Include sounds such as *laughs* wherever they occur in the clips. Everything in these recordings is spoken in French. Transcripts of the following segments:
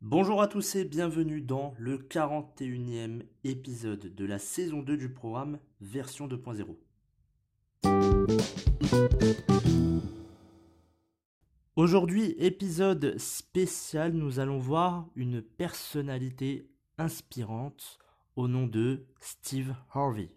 Bonjour à tous et bienvenue dans le 41e épisode de la saison 2 du programme version 2.0. Aujourd'hui, épisode spécial, nous allons voir une personnalité inspirante au nom de Steve Harvey.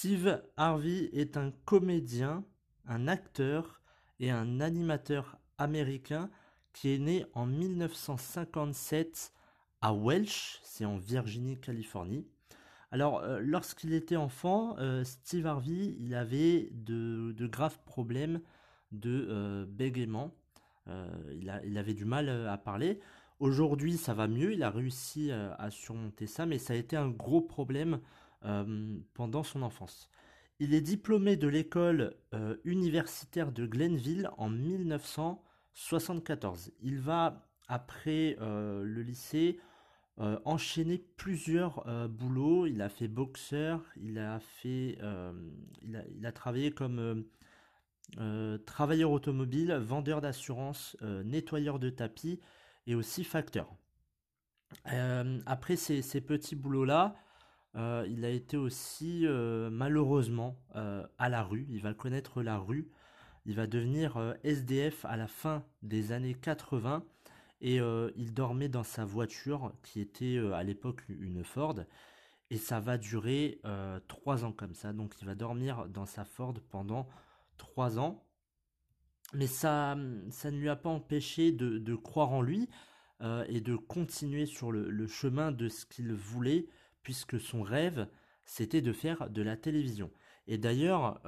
Steve Harvey est un comédien, un acteur et un animateur américain qui est né en 1957 à Welch, c'est en Virginie, Californie. Alors, euh, lorsqu'il était enfant, euh, Steve Harvey, il avait de, graves problèmes de euh, bégaiement. Il, il, avait du mal à parler. Aujourd'hui, ça va mieux, il a réussi à surmonter ça, mais ça a été un gros problème pendant son enfance. Il est diplômé de l'école universitaire de Glenville en 1974. Il va, après le lycée, euh, enchaîné plusieurs euh, boulots. Il a fait boxeur, il a fait, euh, il, a, travaillé comme travailleur automobile, vendeur d'assurance, nettoyeur de tapis et aussi facteur. après ces, ces petits boulots-là, il a été aussi malheureusement à la rue. Il va connaître la rue. Il va devenir SDF à la fin des années 80 et euh, il dormait dans sa voiture qui était euh, à l'époque une Ford et ça va durer euh, trois ans comme ça. Donc il va dormir dans sa Ford pendant trois ans. Mais ça, ça ne lui a pas empêché de, croire en lui et de continuer sur le, chemin de ce qu'il voulait, puisque son rêve, c'était de faire de la télévision. Et d'ailleurs,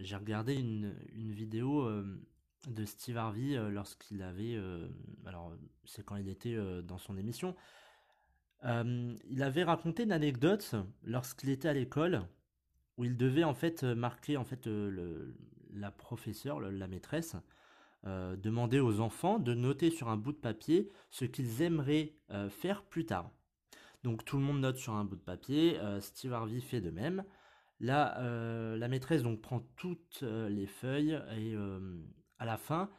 j'ai regardé une, vidéo de Steve Harvey euh, lorsqu'il avait, euh, alors c'est quand il était euh, dans son émission, il avait raconté une anecdote lorsqu'il était à l'école où il devait en fait marquer en fait la professeure, la maîtresse, demander aux enfants de noter sur un bout de papier ce qu'ils aimeraient faire plus tard. Donc tout le monde note sur un bout de papier, Steve Harvey fait de même. Là, la maîtresse donc prend toutes les feuilles et à la fin,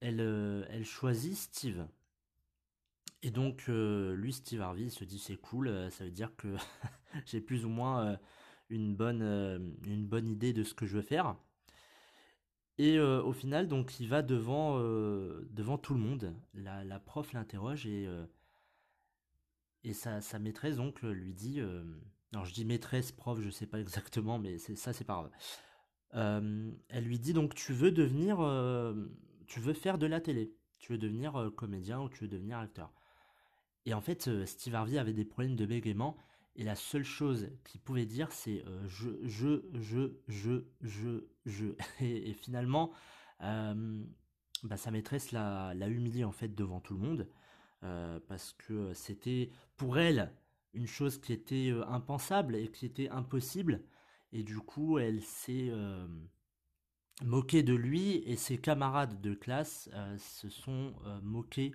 elle, euh, choisit Steve. Et donc, euh, lui, Steve Harvey, se dit c'est cool, euh, ça veut dire que *laughs* j'ai plus ou moins une, bonne, une bonne idée de ce que je veux faire. Et au final, donc, il va devant, devant tout le monde. La, prof l'interroge et, et sa, sa, maîtresse donc lui dit. alors, je dis maîtresse, prof, je sais pas exactement, mais ça, c'est pas grave. Euh, elle lui dit donc tu veux devenir, euh, tu veux faire de la télé, tu veux devenir euh, comédien ou tu veux devenir acteur. Et en fait, Steve Harvey avait des problèmes de bégaiement et la seule chose qu'il pouvait dire c'est je, je, je, je, je, je. *laughs* Et, finalement, bah, sa maîtresse l'a humilié en fait devant tout le monde parce que c'était pour elle une chose qui était impensable et qui était impossible. Et du coup, elle s'est euh, moquée de lui et ses camarades de classe euh, se sont euh, moqués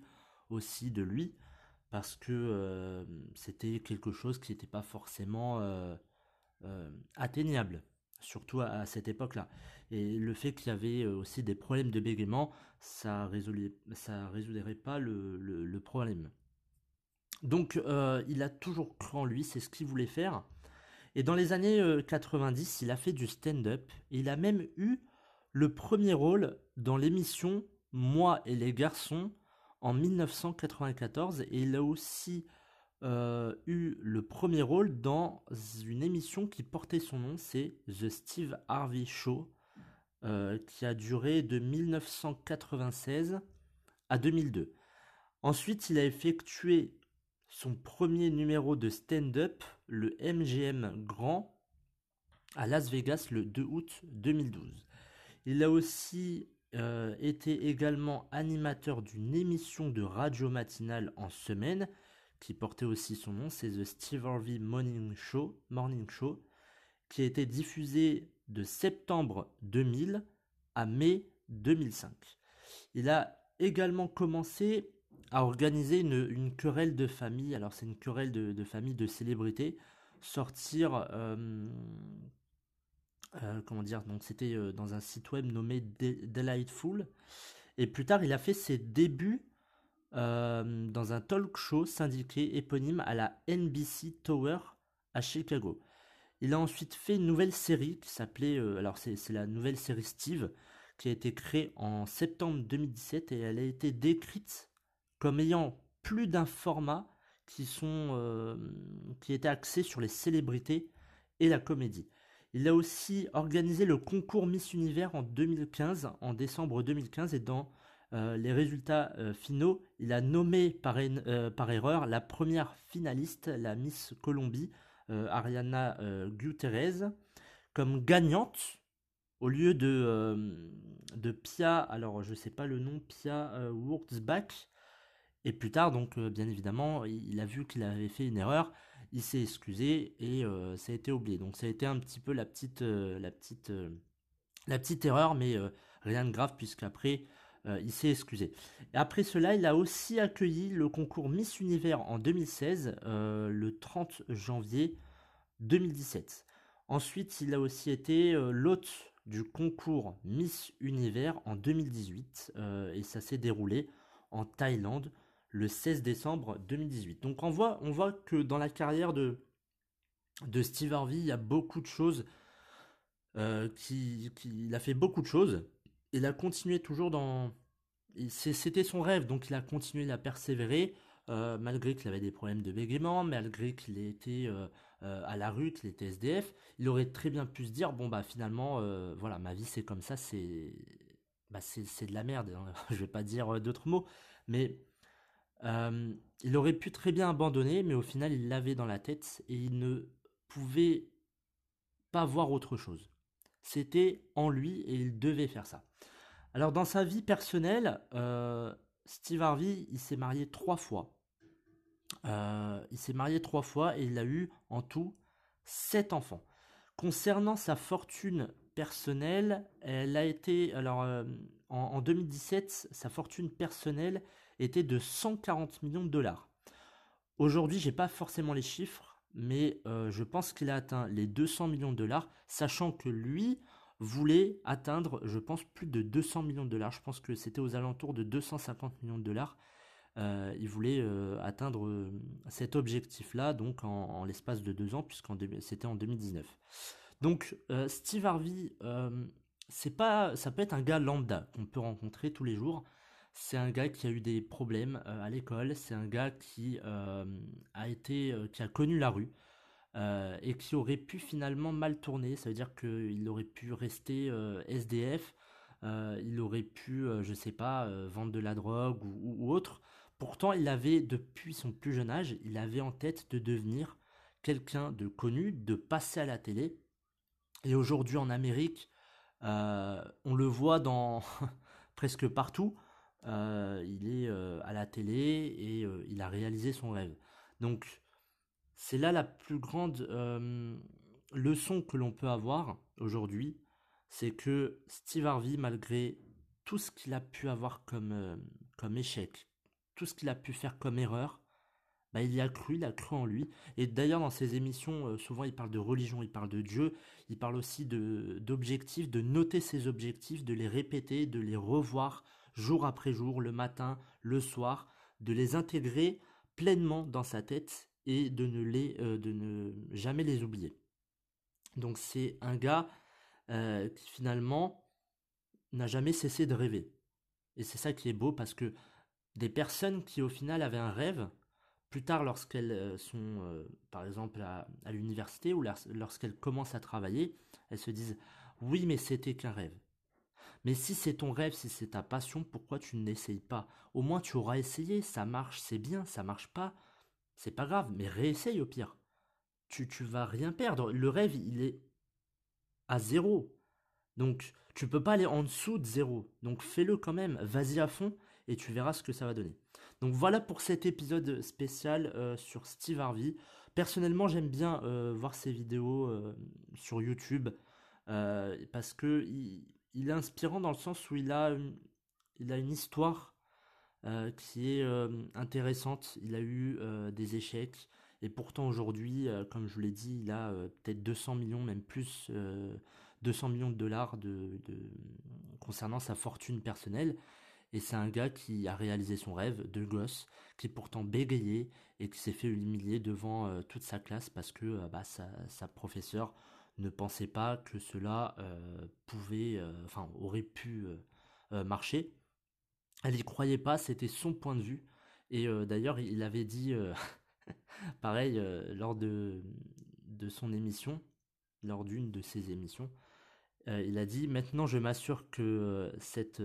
aussi de lui parce que c'était quelque chose qui n'était pas forcément atteignable, surtout à, cette époque-là. Et le fait qu'il y avait aussi des problèmes de bégaiement, ça ça résoudrait pas le, problème. Donc il a toujours cru en lui, c'est ce qu'il voulait faire. Et dans les années 90, euh, il a fait du stand-up il a même eu le premier rôle dans l'émission Moi et les garçons en 1994 et il a aussi euh, eu le premier rôle dans une émission qui portait son nom, c'est The Steve Harvey Show, euh, qui a duré de 1996 à 2002. Ensuite, il a effectué son premier numéro de stand-up, le MGM Grand, à Las Vegas le 2 août 2012. Il a aussi euh, été également animateur d'une émission de radio matinale en semaine, qui portait aussi son nom, c'est The Steve Harvey Morning Show, Morning Show, qui a été diffusé de septembre 2000 à mai 2005. Il a également commencé à organiser une, querelle de famille. Alors c'est une querelle de, famille de célébrités. Sortir, euh, euh, comment dire, donc c'était euh, dans un site web nommé Delightful. Et plus tard, il a fait ses débuts dans un talk show syndiqué éponyme à la NBC Tower à Chicago. Il a ensuite fait une nouvelle série qui s'appelait, alors c'est la nouvelle série Steve, qui a été créée en septembre 2017 et elle a été décrite comme ayant plus d'un format qui sont euh, qui était axé sur les célébrités et la comédie. Il a aussi organisé le concours Miss Univers en 2015, en décembre 2015, et dans euh, les résultats euh, finaux, il a nommé par, erreur la première finaliste, la Miss Colombie, Ariana Guterres, comme gagnante au lieu de, de Pia, alors je sais pas le nom, Pia Wurzbach, et plus tard, donc, euh, bien évidemment, il, a vu qu'il avait fait une erreur, il s'est excusé et euh, ça a été oublié. Donc, ça a été un petit peu la petite, euh, la petite, la petite erreur, mais rien de grave puisqu'après, il s'est excusé. Après cela, il a aussi accueilli le concours Miss Univers en 2016, le 30 janvier 2017. Ensuite, il a aussi été l'hôte du concours Miss Univers en 2018 et ça s'est déroulé en Thaïlande le 16 décembre 2018. Donc on voit, que dans la carrière de, de Steve Harvey, il y a beaucoup de choses, euh, qui, il a fait beaucoup de choses. Il a continué toujours dans... C'était son rêve, donc il a continué à persévérer, euh, malgré qu'il avait des problèmes de bégaiement, malgré qu'il était euh, à la rue, qu'il était SDF. Il aurait très bien pu se dire, bon bah finalement, voilà, ma vie c'est comme ça, c'est... Bah, c'est de la merde, hein. *laughs* je vais pas dire d'autres mots, mais euh, il aurait pu très bien abandonner, mais au final, il l'avait dans la tête et il ne pouvait pas voir autre chose. C'était en lui et il devait faire ça. Alors, dans sa vie personnelle, euh, Steve Harvey, il s'est marié trois fois. Euh, il s'est marié trois fois et il a eu en tout sept enfants. Concernant sa fortune personnelle, elle a été alors en, en, 2017, sa fortune personnelle était de 140 millions de dollars. Aujourd'hui, j'ai pas forcément les chiffres, mais euh, je pense qu'il a atteint les 200 millions de dollars, sachant que lui voulait atteindre, je pense, plus de 200 millions de dollars. Je pense que c'était aux alentours de 250 millions de dollars. Euh, il voulait euh, atteindre cet objectif-là, donc en, l'espace de deux ans, puisqu'en c'était en 2019. Donc Steve Harvey, pas, ça peut être un gars lambda qu'on peut rencontrer tous les jours. C'est un gars qui a eu des problèmes euh, à l'école. C'est un gars qui euh, a été, euh, qui a connu la rue et qui aurait pu finalement mal tourner. Ça veut dire qu'il aurait pu rester SDF. il aurait pu, je sais pas, vendre de la drogue ou, autre. Pourtant, il avait, depuis son plus jeune âge, il avait en tête de devenir quelqu'un de connu, de passer à la télé. Et aujourd'hui en Amérique, on le voit dans *laughs* presque partout. Euh, il est euh, à la télé et euh, il a réalisé son rêve. Donc c'est là la plus grande leçon que l'on peut avoir aujourd'hui, c'est que Steve Harvey, malgré tout ce qu'il a pu avoir comme, comme échec, tout ce qu'il a pu faire comme erreur, bah, il y a cru, il a cru en lui. Et d'ailleurs, dans ses émissions, souvent, il parle de religion, il parle de Dieu, il parle aussi d'objectifs, de noter ses objectifs, de les répéter, de les revoir, jour après jour, le matin, le soir, de les intégrer pleinement dans sa tête et de ne, les, euh, de ne jamais les oublier. Donc c'est un gars euh, qui finalement n'a jamais cessé de rêver. Et c'est ça qui est beau parce que des personnes qui au final avaient un rêve, plus tard lorsqu'elles euh, sont par exemple à, à l'université ou lorsqu'elles commencent à travailler, elles se disent oui mais c'était qu'un rêve. Mais si c'est ton rêve, si c'est ta passion, pourquoi tu n'essayes pas? Au moins tu auras essayé, ça marche, c'est bien, ça marche pas. c'est pas grave, mais réessaye au pire. Tu, tu vas rien perdre. Le rêve, il est à zéro. Donc, tu peux pas aller en dessous de zéro. Donc, fais-le quand même. Vas-y à fond et tu verras ce que ça va donner. Donc, voilà pour cet épisode spécial euh, sur Steve Harvey. Personnellement, j'aime bien euh, voir ses vidéos euh, sur YouTube parce que est inspirant dans le sens où il a une, il a une histoire qui est intéressante. Il a eu des échecs. Et pourtant aujourd'hui, comme je vous l'ai dit, il a peut-être 200 millions, même plus, 200 millions de dollars de, concernant sa fortune personnelle. Et c'est un gars qui a réalisé son rêve de gosse, qui est pourtant bégayé et qui s'est fait humilier devant euh, toute sa classe parce que euh, bah, sa, sa professeure ne pensait pas que cela euh, pouvait, enfin, aurait pu marcher. Elle y croyait pas, c'était son point de vue. Et d'ailleurs, il avait dit, *laughs* pareil, lors de, de son émission, lors d'une de ses émissions, il a dit Maintenant, je m'assure que cette,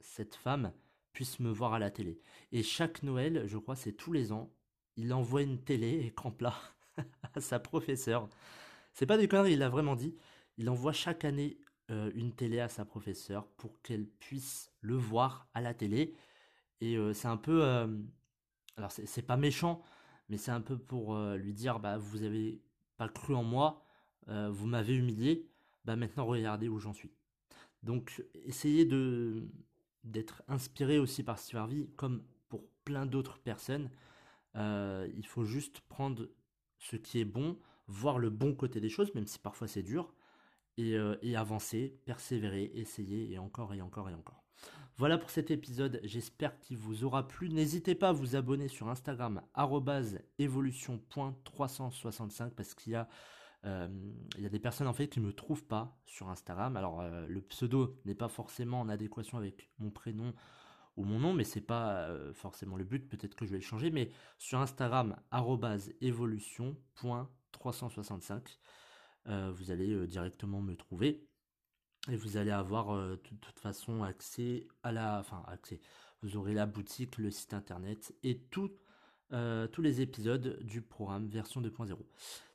cette femme puisse me voir à la télé. Et chaque Noël, je crois, c'est tous les ans, il envoie une télé *laughs* écran plat à sa professeure. C'est pas des conneries, il l'a vraiment dit. Il envoie chaque année euh, une télé à sa professeure pour qu'elle puisse le voir à la télé. Et euh, c'est un peu. Euh, alors, c'est pas méchant, mais c'est un peu pour lui dire bah, Vous avez pas cru en moi, vous m'avez humilié, bah maintenant regardez où j'en suis. Donc, essayez de, d'être inspiré aussi par Steve Harvey, comme pour plein d'autres personnes. Euh, il faut juste prendre ce qui est bon, voir le bon côté des choses, même si parfois c'est dur, et, euh, avancer, persévérer, essayer, et encore et encore et encore. Voilà pour cet épisode, j'espère qu'il vous aura plu. N'hésitez pas à vous abonner sur Instagram, evolution.365, parce qu'il y a euh, y a des personnes en fait qui me trouvent pas sur Instagram. Alors euh, le pseudo n'est pas forcément en adéquation avec mon prénom ou mon nom, mais c'est pas forcément le but. Peut-être que je vais le changer, mais sur Instagram @evolution.365, vous allez directement me trouver et vous allez avoir de toute façon accès à la, enfin accès. Vous aurez la boutique, le site internet et tout euh, tous les épisodes du programme version 2.0.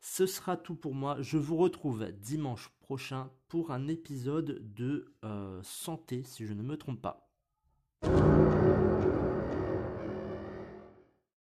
Ce sera tout pour moi. Je vous retrouve dimanche prochain pour un épisode de euh, santé, si je ne me trompe pas.